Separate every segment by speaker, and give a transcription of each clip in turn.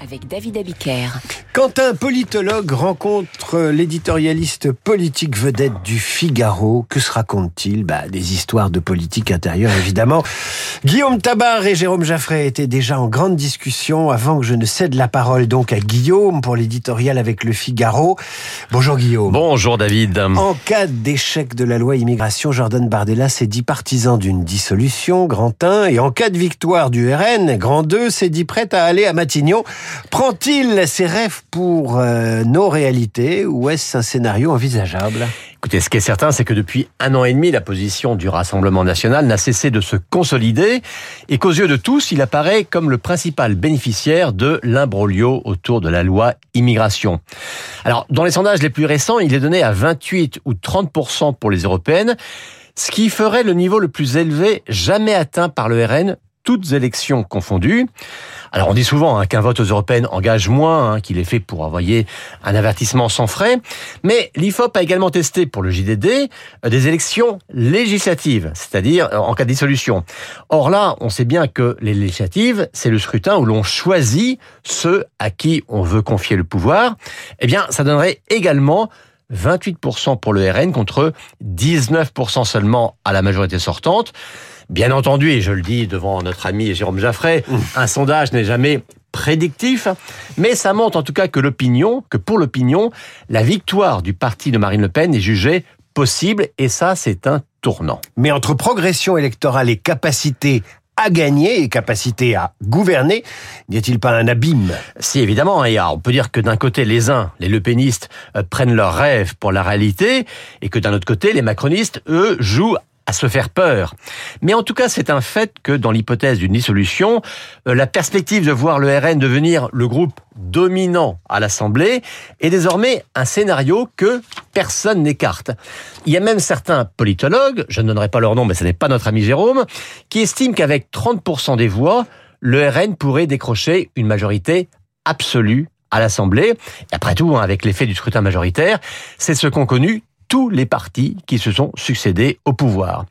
Speaker 1: avec David Abiker.
Speaker 2: Quand un politologue rencontre l'éditorialiste politique vedette du Figaro, que se raconte-t-il? Bah, Des histoires de politique intérieure, évidemment. Guillaume Tabar et Jérôme Jaffray étaient déjà en grande discussion avant que je ne cède la parole donc à Guillaume pour l'éditorial avec le Figaro. Bonjour Guillaume.
Speaker 3: Bonjour David.
Speaker 2: En cas d'échec de la loi immigration, Jordan Bardella s'est dit partisan d'une dissolution, grand 1, et en cas de victoire du RN, grand 2, s'est dit prêt à aller à Matignon. Prend-il ses rêves pour euh, nos réalités ou est-ce un scénario envisageable?
Speaker 3: Écoutez, ce qui est certain, c'est que depuis un an et demi, la position du Rassemblement national n'a cessé de se consolider et qu'aux yeux de tous, il apparaît comme le principal bénéficiaire de l'imbroglio autour de la loi immigration. Alors, dans les sondages les plus récents, il est donné à 28 ou 30% pour les européennes, ce qui ferait le niveau le plus élevé jamais atteint par le RN toutes élections confondues. Alors on dit souvent hein, qu'un vote aux européennes engage moins hein, qu'il est fait pour envoyer un avertissement sans frais, mais l'IFOP a également testé pour le JDD euh, des élections législatives, c'est-à-dire euh, en cas de dissolution. Or là, on sait bien que les législatives, c'est le scrutin où l'on choisit ceux à qui on veut confier le pouvoir. Eh bien, ça donnerait également 28% pour le RN contre 19% seulement à la majorité sortante. Bien entendu, et je le dis devant notre ami Jérôme Jaffray, mmh. un sondage n'est jamais prédictif, mais ça montre en tout cas que l'opinion, que pour l'opinion, la victoire du parti de Marine Le Pen est jugée possible, et ça, c'est un tournant.
Speaker 2: Mais entre progression électorale et capacité à gagner et capacité à gouverner, n'y a-t-il pas un abîme?
Speaker 3: Si, évidemment. Et on peut dire que d'un côté, les uns, les lepénistes, euh, prennent leurs rêves pour la réalité, et que d'un autre côté, les macronistes, eux, jouent à se faire peur. Mais en tout cas, c'est un fait que dans l'hypothèse d'une dissolution, euh, la perspective de voir le RN devenir le groupe dominant à l'Assemblée est désormais un scénario que personne n'écarte. Il y a même certains politologues, je ne donnerai pas leur nom, mais ce n'est pas notre ami Jérôme, qui estiment qu'avec 30% des voix, le RN pourrait décrocher une majorité absolue à l'Assemblée. Après tout, hein, avec l'effet du scrutin majoritaire, c'est ce qu'ont connu tous les partis qui se sont succédés au pouvoir.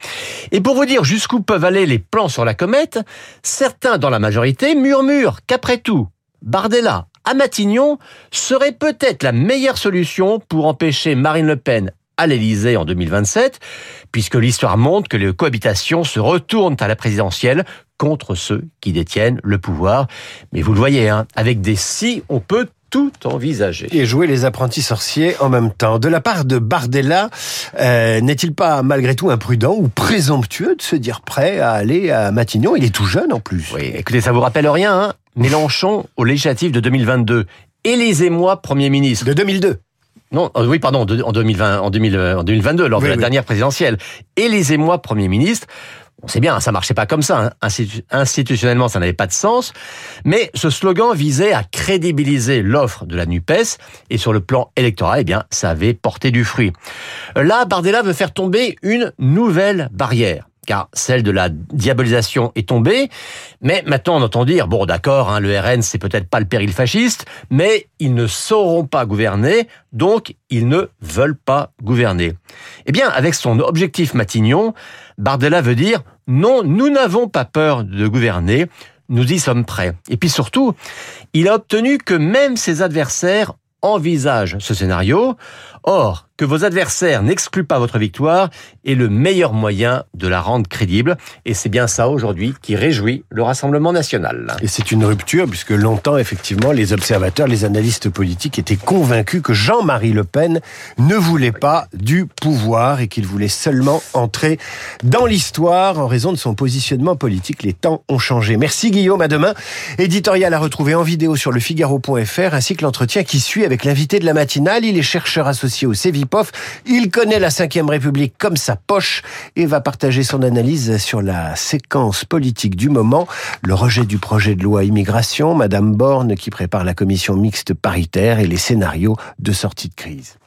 Speaker 3: Et pour vous dire jusqu'où peuvent aller les plans sur la comète, certains dans la majorité murmurent qu'après tout, Bardella à Matignon serait peut-être la meilleure solution pour empêcher Marine Le Pen à l'Élysée en 2027, puisque l'histoire montre que les cohabitations se retournent à la présidentielle contre ceux qui détiennent le pouvoir. Mais vous le voyez, hein, avec des si, on peut tout envisager.
Speaker 2: Et jouer les apprentis sorciers en même temps. De la part de Bardella, euh, n'est-il pas malgré tout imprudent ou présomptueux de se dire prêt à aller à Matignon? Il est tout jeune en plus.
Speaker 3: Oui, écoutez, ça vous rappelle rien, hein? Mélenchon aux législatives de 2022. Élisez-moi Premier ministre.
Speaker 2: De 2002
Speaker 3: non, euh, oui, pardon, en 2020, en, 2022, lors de la dernière présidentielle. Élisez-moi Premier ministre. On sait bien, ça marchait pas comme ça. Hein. Institutionnellement, ça n'avait pas de sens. Mais ce slogan visait à crédibiliser l'offre de la NUPES. Et sur le plan électoral, eh bien, ça avait porté du fruit. Là, Bardella veut faire tomber une nouvelle barrière car celle de la diabolisation est tombée. Mais maintenant, on entend dire, bon, d'accord, hein, le RN, c'est peut-être pas le péril fasciste, mais ils ne sauront pas gouverner, donc ils ne veulent pas gouverner. Eh bien, avec son objectif Matignon, Bardella veut dire, non, nous n'avons pas peur de gouverner, nous y sommes prêts. Et puis surtout, il a obtenu que même ses adversaires envisagent ce scénario. Or, que vos adversaires n'excluent pas votre victoire est le meilleur moyen de la rendre crédible. Et c'est bien ça aujourd'hui qui réjouit le Rassemblement national.
Speaker 2: Et c'est une rupture puisque longtemps, effectivement, les observateurs, les analystes politiques étaient convaincus que Jean-Marie Le Pen ne voulait pas du pouvoir et qu'il voulait seulement entrer dans l'histoire en raison de son positionnement politique. Les temps ont changé. Merci Guillaume, à demain. Éditorial à retrouver en vidéo sur le Figaro.fr ainsi que l'entretien qui suit avec l'invité de la matinale. Il est chercheur associé au Il connaît la Ve République comme sa poche et va partager son analyse sur la séquence politique du moment, le rejet du projet de loi immigration, Madame Borne qui prépare la commission mixte paritaire et les scénarios de sortie de crise.